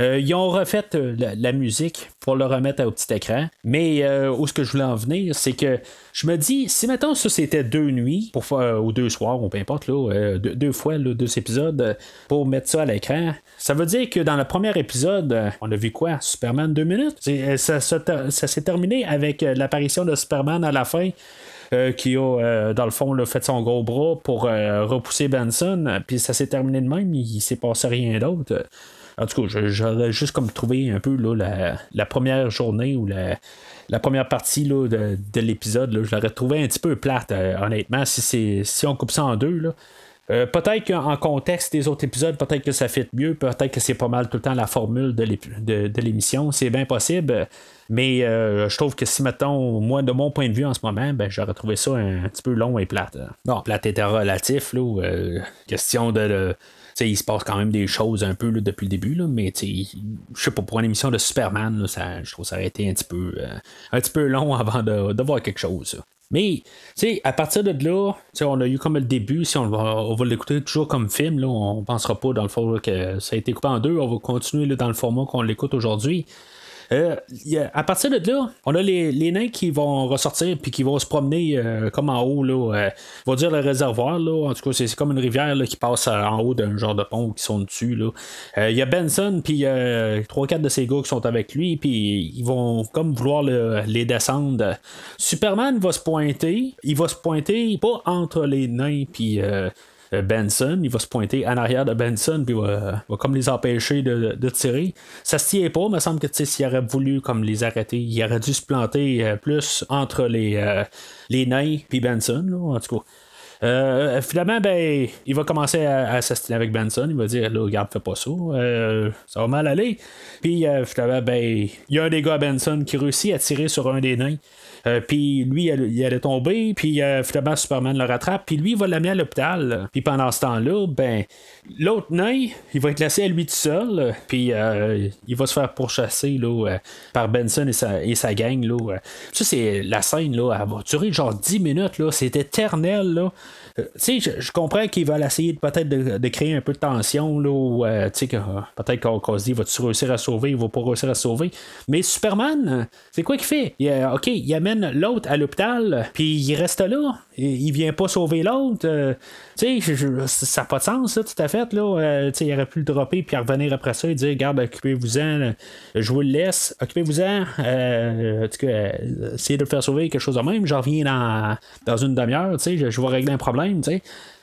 Euh, ils ont refait euh, la, musique pour le remettre au petit écran. Mais euh, où ce que je voulais en venir, c'est que je me dis, si maintenant ça c'était deux nuits, faire, ou deux soirs, ou peu importe, là, deux, fois deux épisodes, pour mettre ça à l'écran, ça veut dire que dans le premier épisode, on a vu quoi? Superman deux minutes? Ça, s'est terminé avec l'apparition de Superman à la fin. qui a, dans le fond, fait son gros bras pour repousser Benson. Puis ça s'est terminé de même, il, il s'est passé rien d'autre. En tout cas, j'aurais juste comme trouvé un peu là, la, première journée ou la, première partie là, de, l'épisode, je l'aurais trouvé un petit peu plate, euh, honnêtement, si, si on coupe ça en deux. Là. Euh, peut-être qu'en contexte des autres épisodes, peut-être que ça fait mieux, peut-être que c'est pas mal tout le temps la formule de l'émission, c'est bien possible. Mais euh, je trouve que si, mettons, moi, de mon point de vue en ce moment, ben, j'aurais trouvé ça un, petit peu long et plate. Non, plate était relatif, là, question de, il se passe quand même des choses un peu depuis le début, là, mais je sais pas, pour une émission de Superman, ça, je trouve que ça aurait été un petit peu, euh, un petit peu long avant de, voir quelque chose. Mais, à partir de là, on a eu comme le début, si on va, on va l'écouter toujours comme film, là, on pensera pas dans le fond que ça a été coupé en deux, on va continuer dans le format qu'on l'écoute aujourd'hui. Euh, à partir de là, on a les, nains qui vont ressortir puis qui vont se promener euh, comme en haut. Là, euh, on va dire le réservoir. Là, en tout cas, c'est comme une rivière qui passe en haut d'un genre de pont qui sont dessus. Il y a Benson puis trois quatre de ses gars qui sont avec lui puis ils vont comme vouloir les descendre. Superman va se pointer. Il va se pointer pas entre les nains puis euh, Benson. Il va se pointer en arrière de Benson, puis va, va comme les empêcher de, tirer. Ça se tient pas, il me semble que s'il aurait voulu comme les arrêter, il aurait dû se planter euh, plus entre les, euh, les nains puis Benson, en tout cas. finalement, ben, il va commencer à, à avec Benson. Il va dire là, regarde, fais pas ça. ça va mal aller. Puis finalement, ben, il y a un des gars à Benson qui réussit à tirer sur un des nains. Puis lui, il allait tomber, puis finalement, Superman le rattrape, puis lui, il va l'amener à l'hôpital. Puis pendant ce temps-là, ben, l'autre nain, il va être laissé à lui tout seul, puis il va se faire pourchasser là, par Benson et sa, et sa gang. Là. Ça, c'est la scène, là, elle va durer genre 10 minutes, là, c'est éternel. Là. Euh, tu sais, je, comprends qu'ils veulent essayer peut-être de, créer un peu de tension, là, euh, tu sais, euh, peut-être qu'on se dit, va-tu réussir à sauver, il va pas réussir à sauver? Mais Superman, c'est quoi qu'il fait? ok, il amène l'autre à l'hôpital, puis il reste là. Il, vient pas sauver l'autre. tu sais, ça n'a pas de sens, ça, tout à fait, là. sais, il aurait pu le dropper, puis revenir après ça et dire, garde, occupez-vous-en, je vous le laisse, occupez-vous-en. cas, essayez de le faire sauver, quelque chose de même. J'en reviens dans, une demi-heure, sais, je, je vais régler un problème.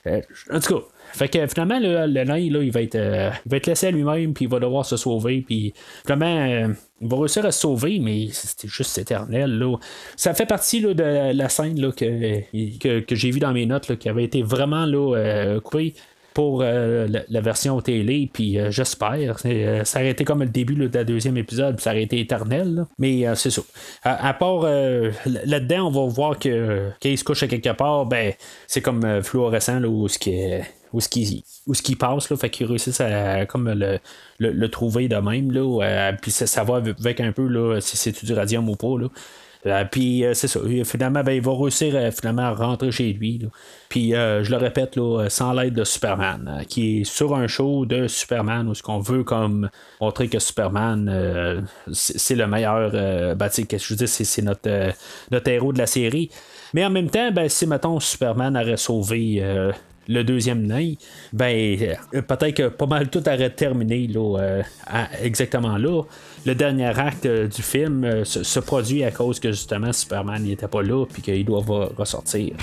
Euh, en tout cas, fait que finalement, le, nain, là, il, va être, euh, va être laissé à lui-même, puis il va devoir se sauver, puis finalement, euh, il va réussir à se sauver, mais c'était juste éternel. Là. Ça fait partie là, de la scène là, que, que, j'ai vu dans mes notes, qui avait été vraiment là, coupée pour euh, la, version télé, puis euh, j'espère. Euh, ça aurait été comme le début de la deuxième épisode, puis ça aurait été éternel. Mais c'est ça. À, part là-dedans, on va voir que quand il se couche à quelque part, ben c'est comme fluorescent là, où ce qui où ce qui, où ce qui passe, là, fait qu'il réussissent à comme le, le, trouver de même, là, puis ça, ça, va avec un peu là, si c'est du radium ou pas. Là. Euh, puis euh, c'est ça. Finalement, ben, il va réussir euh, finalement à rentrer chez lui. Puis je le répète, sans l'aide de Superman, qui est sur un show de Superman où ce qu'on veut comme montrer que Superman c'est le meilleur. ben, je veux dire, c'est notre, notre héros de la série. Mais en même temps, ben, si mettons Superman aurait sauvé le deuxième nain, ben peut-être que pas mal tout aurait terminé exactement là le dernier acte euh, du film euh, se, produit à cause que justement Superman n'était pas là puis qu'il doit ressortir.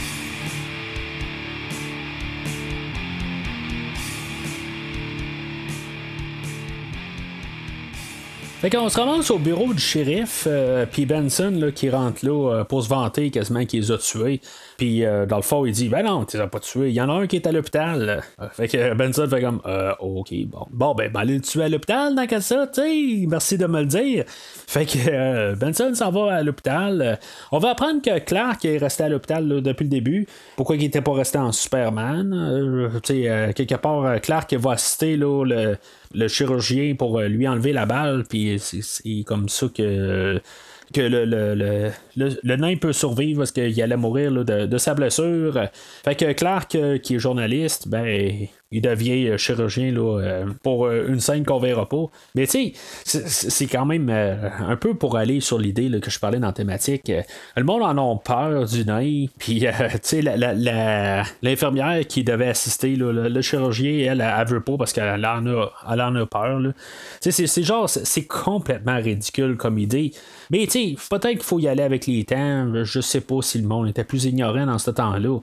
Fait qu'on se ramasse au bureau du shérif, euh, puis Benson qui rentre là pour se vanter quasiment qu'il les a tués. Puis euh, dans le fond, il dit Ben non, tu les as pas tués. Il y en a un qui est à l'hôpital. Fait que Benson fait comme euh, Ok, bon. Bon, ben, ben allez le tuer à l'hôpital dans ça, tu. Merci de me le dire. Fait que euh, Benson s'en va à l'hôpital. On va apprendre que Clark est resté à l'hôpital depuis le début. Pourquoi il était pas resté en Superman Tu quelque part, Clark va assister là, le, le chirurgien pour lui enlever la balle. Puis c'est comme ça que que le, le, le, nain peut survivre parce qu'il allait mourir de, de, sa blessure. Fait que Clark, euh, qui est journaliste, ben, il devient euh, chirurgien là, euh, pour euh, une scène qu'on verra pas. Mais tu sais, c'est quand même un peu pour aller sur l'idée que je parlais dans la thématique. le monde en a peur du nain. Puis, tu sais, l'infirmière qui devait assister, le, chirurgien, elle, elle, veut pas parce qu'elle en a, elle en a peur. C'est genre, c'est complètement ridicule comme idée. Mais tu peut-être qu'il faut y aller avec les temps. Je sais pas si le monde était plus ignorant dans ce temps-là.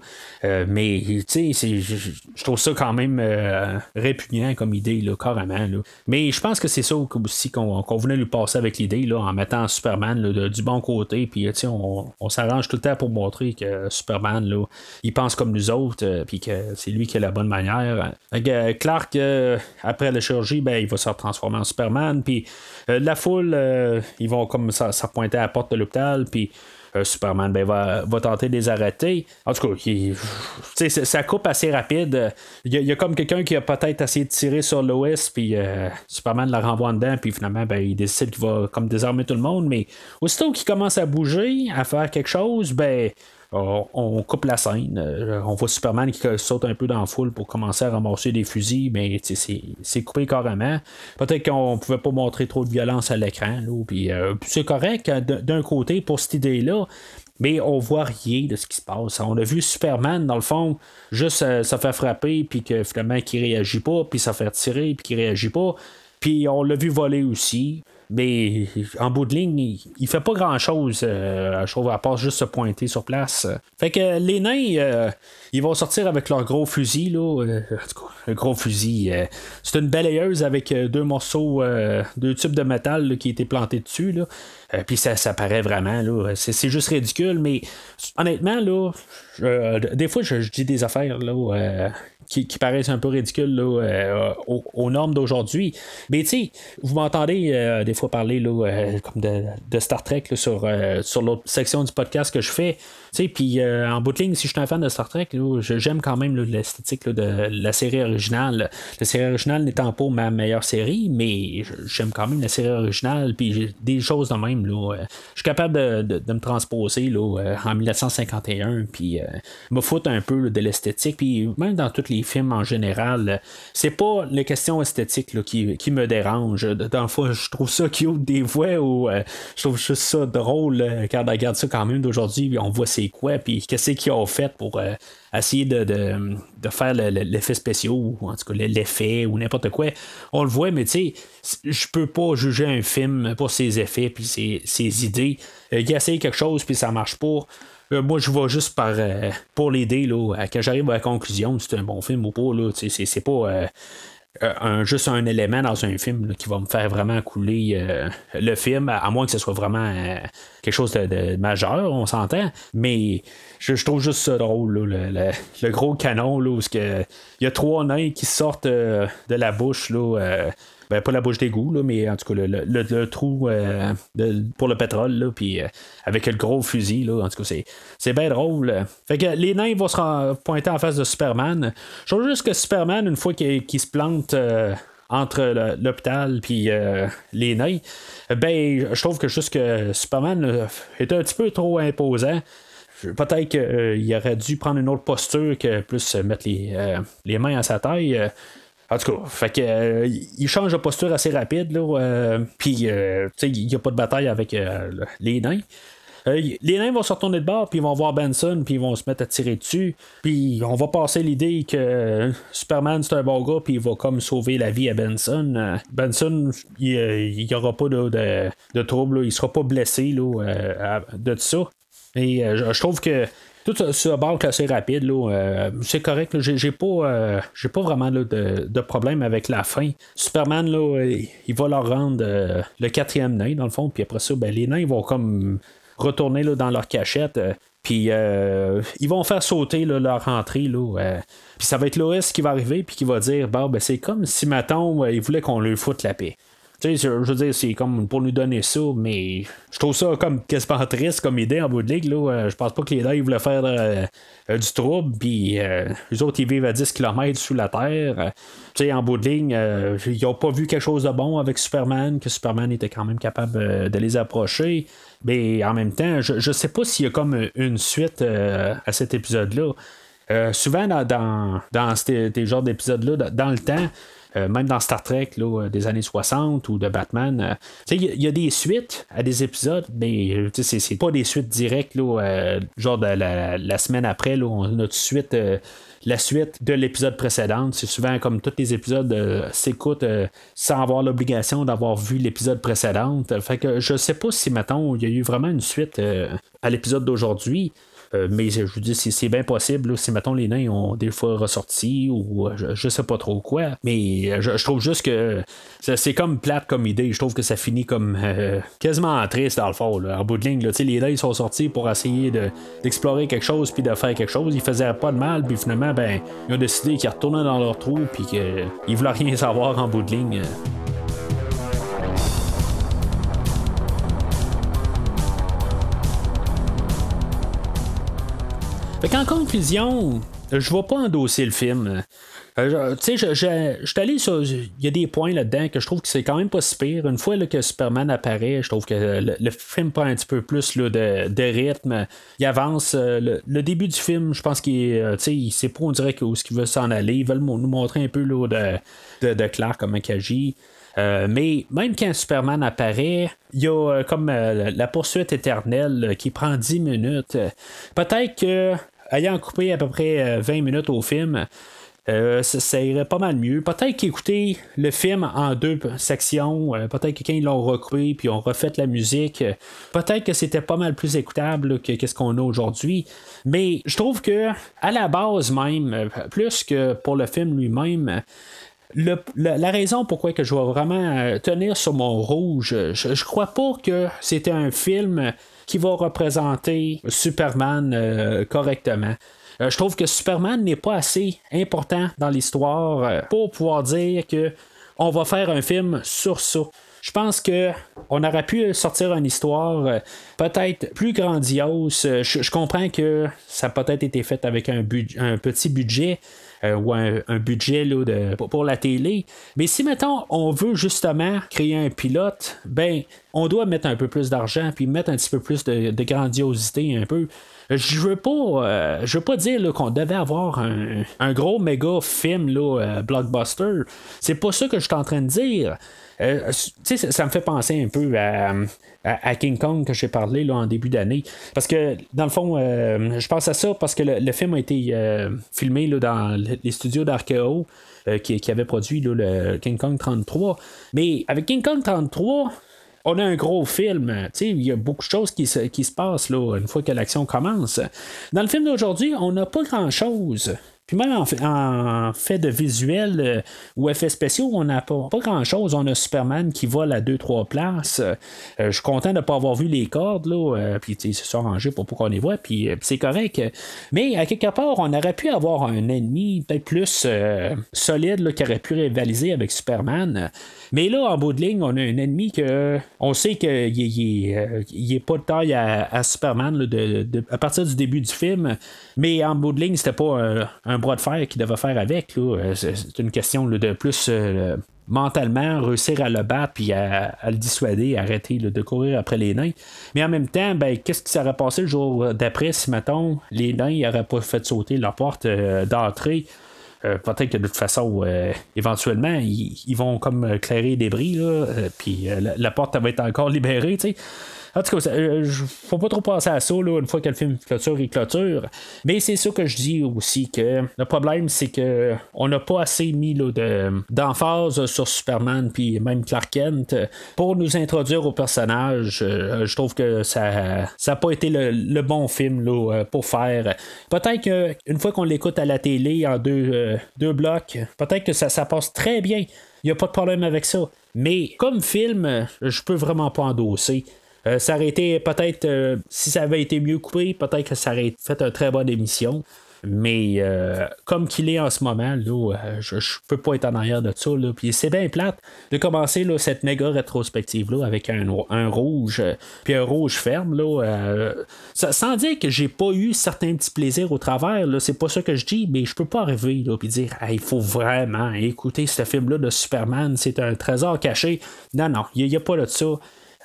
mais tu sais, je trouve ça quand même euh, répugnant comme idée, carrément. Mais je pense que c'est ça aussi qu'on voulait lui passer avec l'idée, en mettant Superman du bon côté. Puis on, on s'arrange tout le temps pour montrer que Superman, là, il pense comme nous autres, euh, puis que c'est lui qui a la bonne manière. Euh, Clark, après la chirurgie, ben, il va se transformer en Superman. Puis la foule, ils vont comme ça pointer à la porte de l'hôpital. Puis euh, Superman ben, va, tenter de les arrêter. En tout cas, ça coupe assez rapide. Il y, a, comme quelqu'un qui a peut-être essayé de tirer sur Lois, puis euh, Superman la renvoie dedans, puis finalement, ben, il décide qu'il va comme désarmer tout le monde. Mais aussitôt qu'il commence à bouger, à faire quelque chose, ben on, coupe la scène. Euh, on voit Superman qui saute un peu dans la foule pour commencer à ramasser des fusils, mais c'est coupé carrément. Peut-être qu'on pouvait pas montrer trop de violence à l'écran. Euh, c'est correct hein, d'un côté pour cette idée-là. Mais on voit rien de ce qui se passe. On a vu Superman, dans le fond, juste euh, se faire frapper, puis que finalement, qui réagit pas, puis se faire tirer, puis qui réagit pas. Puis on l'a vu voler aussi. Mais en bout de ligne, il, fait pas grand chose, euh, je trouve, à part juste se pointer sur place. Fait que les nains, euh, ils vont sortir avec leur gros fusil, là. Euh, un gros fusil. c'est une balayeuse avec deux morceaux, deux tubes de métal qui étaient plantés dessus, là. Puis ça, ça paraît vraiment, là. C'est, juste ridicule, mais honnêtement, là, des fois, je, je, dis des affaires, là qui, paraissent un peu ridicules là, euh, aux, normes d'aujourd'hui. Mais tu vous m'entendez euh, des fois parler là, comme de, Star Trek sur, sur l'autre section du podcast que je fais. Puis en bout de ligne, si je suis un fan de Star Trek, j'aime quand même l'esthétique de la série originale. La série originale n'étant pas ma meilleure série, mais j'aime quand même la série originale. Puis des choses de même. Là, je suis capable de, me transposer là, en 1951. Puis me foutre un peu de l'esthétique. Puis même dans tous les films en général, c'est pas les questions esthétiques qui, qui, me dérangent. Dans le je trouve ça cute des fois ou je trouve juste ça drôle quand on regarde ça quand même d'aujourd'hui. On voit quoi, puis qu'est-ce qu'ils ont fait pour essayer de, de, faire l'effet spécial, ou en tout cas l'effet, ou n'importe quoi. On le voit, mais tu sais, je peux pas juger un film pour ses effets, puis ses, ses idées. Euh, il essaye quelque chose, puis ça marche pas. Euh, moi, je vois juste par euh, pour l'aider, là, quand j'arrive à la conclusion, c'est un bon film ou pas, là, c'est pas euh, un, juste un élément dans un film qui va me faire vraiment couler euh, le film, à, moins que ce soit vraiment euh, quelque chose de, majeur, on s'entend. Mais je, trouve juste ça drôle, le, gros canon, là, où il y a trois nains qui sortent de la bouche. Là, ben, pas la bouche d'égout, mais en tout cas, le, trou euh, pour le pétrole, là, puis euh, avec le gros fusil, là, en tout cas, c'est, bien drôle. Fait que les nains vont se pointer en face de Superman. Je trouve juste que Superman, une fois qu'il, se plante euh, entre l'hôpital puis les nains, ben, je trouve que juste que Superman est un petit peu trop imposant. Peut-être qu'il aurait dû prendre une autre posture que plus mettre les, les mains à sa taille. En tout cas, fait que, euh, il change de posture assez rapide, là, euh, puis euh, il n'y a pas de bataille avec les nains. les nains vont se retourner de bord, puis ils vont voir Benson, puis ils vont se mettre à tirer dessus. Puis on va passer l'idée que Superman c'est un bon gars, puis il va comme sauver la vie à Benson. Benson, il n'y aura pas de, de, trouble, il sera pas blessé là, de ça. Et je trouve que tout se barque assez rapide. Euh, c'est correct. J'ai, pas, euh, j'ai pas vraiment de, problème avec la fin. Superman, là, il va leur rendre euh, le quatrième nain, dans le fond. Puis après ça, ben, les nains vont comme retourner là, dans leur cachette. puis ils vont faire sauter leur entrée. Là, puis ça va être Lois qui va arriver puis qui va dire ben, c'est comme si Maton il voulait qu'on lui foute la paix. Tu sais, je veux dire, c'est comme pour nous donner ça, mais je trouve ça comme quasiment triste comme idée en bout de ligue. Là. Euh, je pense pas que les ils voulaient faire euh, euh, du trouble, puis les autres, ils vivent à 10 km sous la terre. tu sais, en bout de ligne, ils n'ont pas vu quelque chose de bon avec Superman, que Superman était quand même capable de les approcher. Mais en même temps, je, je sais pas s'il y a comme une suite à cet épisode-là. souvent dans, dans, dans ces, ces genres d'épisodes-là, dans le temps, même dans Star Trek euh, des années 60 ou de Batman. Euh, il y, a des suites à des épisodes, mais c'est pas des suites directes, genre de la, semaine après, là, on a suite la suite de l'épisode précédent. C'est souvent comme tous les épisodes s'écoutent sans avoir l'obligation d'avoir vu l'épisode précédent. Fait que je sais pas si maintenant il y a eu vraiment une suite à l'épisode d'aujourd'hui. Euh, mais je vous dis, c'est bien possible, si mettons les nains ont des fois ressorti ou euh, je, sais pas trop quoi. Mais euh, je, trouve juste que c'est comme plate comme idée. Je trouve que ça finit comme quasiment triste dans le fond. En bout de ligne, les nains sont sortis pour essayer d'explorer quelque chose puis de faire quelque chose. Ils faisaient pas de mal, puis finalement, ben, ils ont décidé qu'ils retournaient dans leur trou puis qu'ils voulaient rien savoir en bout de ligne. Fait qu'en conclusion, je vais pas endosser le film. Euh, tu sais, je, suis allé sur. Il y a des points là-dedans que je trouve que c'est quand même pas si pire. Une fois que Superman apparaît, je trouve que le, film prend un petit peu plus de, rythme. Il avance. Euh, le, début du film, je pense qu'il euh, sait pas, on dirait où ce qu'il veut s'en aller. Ils veulent nous montrer un peu là, de, de, de Clark, comment il agit. Mais même quand Superman apparaît, il y a comme la poursuite éternelle qui prend 10 minutes. Peut-être que ayant coupé à peu près 20 minutes au film, euh, ça, irait pas mal mieux. Peut-être qu'écouter le film en deux sections, euh, peut-être que quand ils l'ont recoupé puis ont refait la musique, euh, peut-être que c'était pas mal plus écoutable que ce qu'on a aujourd'hui. Mais je trouve que à la base même, plus que pour le film lui-même, la, raison pourquoi que je vais vraiment tenir sur mon rouge, je, je crois pas que c'était un film qui va représenter Superman correctement. Euh, je trouve que Superman n'est pas assez important dans l'histoire euh, pour pouvoir dire que on va faire un film sur ça. je pense que on aurait pu sortir une histoire euh, peut-être plus grandiose. Je, comprends que ça a peut-être été fait avec un petit budget. Euh, ou un, budget de, pour la télé. Mais si maintenant on veut justement créer un pilote, ben on doit mettre un peu plus d'argent puis mettre un petit peu plus de, grandiosité un peu. Je veux pas, euh, je veux pas dire qu'on devait avoir un, gros méga film là, blockbuster. C'est pas ça que je suis en train de dire. Euh, ça, me fait penser un peu à, King Kong que j'ai parlé là, en début d'année. Parce que, dans le fond, euh, je pense à ça parce que le, film a été euh, filmé là, dans les studios d'Archeo. Qui, qui, avait produit le King Kong 33. Mais avec King Kong 33, on a un gros film. Il y a beaucoup de choses qui se, qui se passent là, une fois que l'action commence. Dans le film d'aujourd'hui, on n'a pas grand-chose. Puis même en, fait de visuel euh, ou effets spéciaux, on n'a pas, grand-chose. On a Superman qui vole à 2-3 places. Euh, je suis content de ne pas avoir vu les cordes, là. Euh, puis ils se sont rangés pour, pour qu'on les voit, puis c'est correct. Mais à quelque part, on aurait pu avoir un ennemi peut-être plus solide qui aurait pu rivaliser avec Superman. Mais là, en bout de ligne, on a un ennemi que on sait qu'il n'est pas de taille à, Superman à partir du début du film. Mais en bout de ligne, c'était pas un bras de fer qu'il devait faire avec. Euh, c'est une question de plus euh, mentalement réussir à le battre puis à, le dissuader, arrêter de courir après les nains. Mais en même temps, ben, qu'est-ce qui s'aurait passé le jour d'après si, mettons, les nains n'auraient pas fait sauter leur porte euh, d'entrée? peut-être que de toute façon, éventuellement, ils, vont comme clairer les débris, puis la, la, porte va être encore libérée. sais en tout cas, euh, faut pas trop passer à ça une fois que le film clôture et clôture. Mais c'est ça que je dis aussi que le problème, c'est que on n'a pas assez mis d'emphase sur Superman puis même Clark Kent pour nous introduire au personnage. Euh, je trouve que ça n'a pas été le, bon film là, pour faire. Peut-être qu'une fois qu'on l'écoute à la télé en deux, euh, deux blocs, peut-être que ça, ça passe très bien. Il n'y a pas de problème avec ça. Mais comme film, je peux vraiment pas endosser. Euh, ça aurait été peut-être, euh, si ça avait été mieux coupé, peut-être que ça aurait fait une très bonne émission. Mais euh, comme qu'il est en ce moment, là, je, je, peux pas être en arrière de ça. Là. Puis c'est bien plate de commencer là, cette méga rétrospective là, avec un, rouge, puis un rouge ferme. Là, sans dire que j'ai pas eu certains petits plaisirs au travers, là, c'est pas ça que je dis, mais je peux pas arriver là, puis dire il faut vraiment écouter ce film-là de Superman, c'est un trésor caché. Non, non, il n'y a, pas de ça.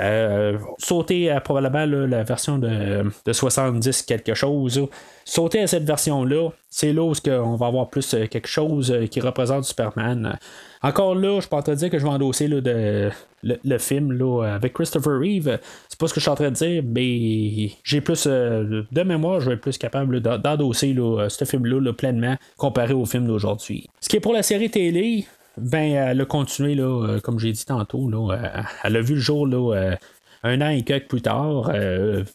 Euh, sauter à probablement la version de, 70 quelque chose. Sauter à cette version-là, c'est là où on va avoir plus euh, quelque chose euh, qui représente Superman. Encore là, je peux te dire que je vais endosser de, le, film là, avec Christopher Reeve. C'est pas ce que je suis en train de dire, mais j'ai plus de mémoire, je vais être plus capable d'endosser ce film-là pleinement comparé au film d'aujourd'hui. Ce qui est pour la série télé, ben, elle a continué, là, euh, comme j'ai dit tantôt. Là, euh, elle a vu le jour là, euh, un an et quelques plus tard.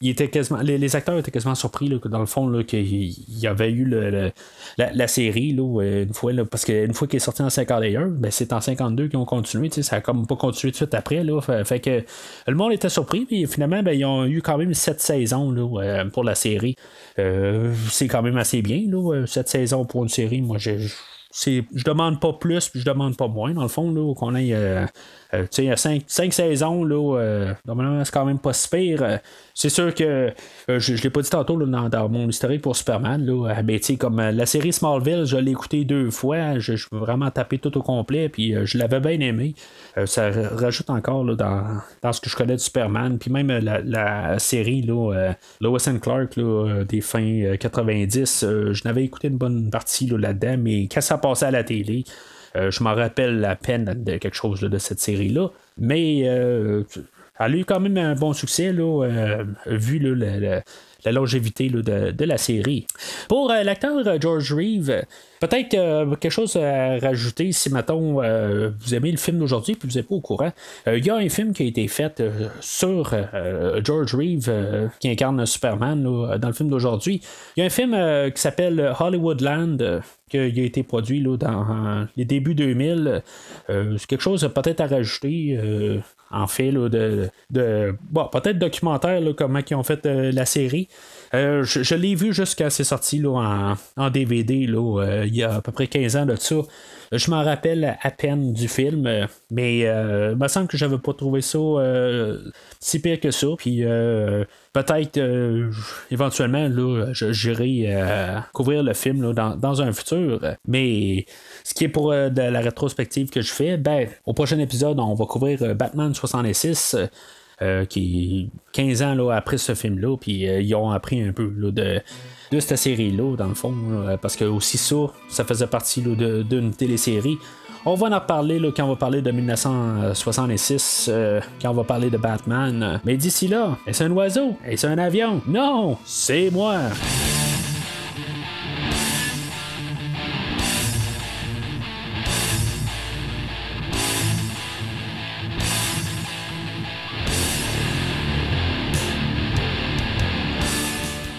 il était quasiment, les, acteurs étaient quasiment surpris là, que dans le fond qu'il y avait eu le, la, série là, une fois, là, parce qu'une fois qu'il est sorti en 51, ben, c'est en 52 qu'ils ont continué. Ça a comme pas continué tout de suite après. Là, fait, que le monde était surpris. Puis finalement, ben, ils ont eu quand même sept saisons là, pour la série. c'est quand même assez bien, là, cette saison pour une série. Moi, j'ai c'est, je demande pas plus, puis je demande pas moins, dans le fond, là, qu'on ait euh, euh, saisons, là, euh, c'est quand même pas si pire. Euh, c'est sûr que je, ne l'ai pas dit tantôt dans, mon historique pour Superman, là, mais comme la série Smallville, je l'ai écouté deux fois, je, je vraiment tapé tout au complet, puis je l'avais bien aimé. ça rajoute encore là, dans, dans, ce que je connais de Superman, puis même la, série là, Lois Clark des fins 90, je n'avais écouté une bonne partie là-dedans, mais quand ça passait à la télé, euh, je m'en rappelle la peine de quelque chose de cette série-là. Mais euh, elle a eu quand même un bon succès, là, euh, vu la, longévité de, la série. Pour l'acteur George Reeve, peut-être quelque chose à rajouter si, mettons, vous aimez le film d'aujourd'hui et vous n'êtes pas au courant. Il y a un film qui a été fait sur George Reeve qui incarne Superman dans le film d'aujourd'hui. Il y a un film qui s'appelle Hollywoodland qui a été produit dans les débuts 2000. Euh, c'est quelque chose peut-être à rajouter. Euh, en fait, de, de bon, peut-être documentaire, comment ils ont fait la série. Je, l'ai vu jusqu'à ses sorties là, en, DVD là, il y a à peu près 15 ans de ça. Je m'en rappelle à peine du film, mais il me semble que j'avais pas trouvé ça si pire que ça. Puis peut-être éventuellement là, j'irai couvrir le film dans, dans, un futur. Mais ce qui est pour de la rétrospective que je fais, ben, au prochain épisode, on va couvrir Batman 66. Euh, qui 15 ans là, après ce film-là, puis euh, ils ont appris un peu de, de cette série-là, dans le fond, parce que aussi ça, ça faisait partie d'une télésérie. On va en reparler quand on va parler de 1966, euh, quand on va parler de Batman. Mais d'ici là, est-ce un oiseau? Est-ce un avion? Non, c'est moi!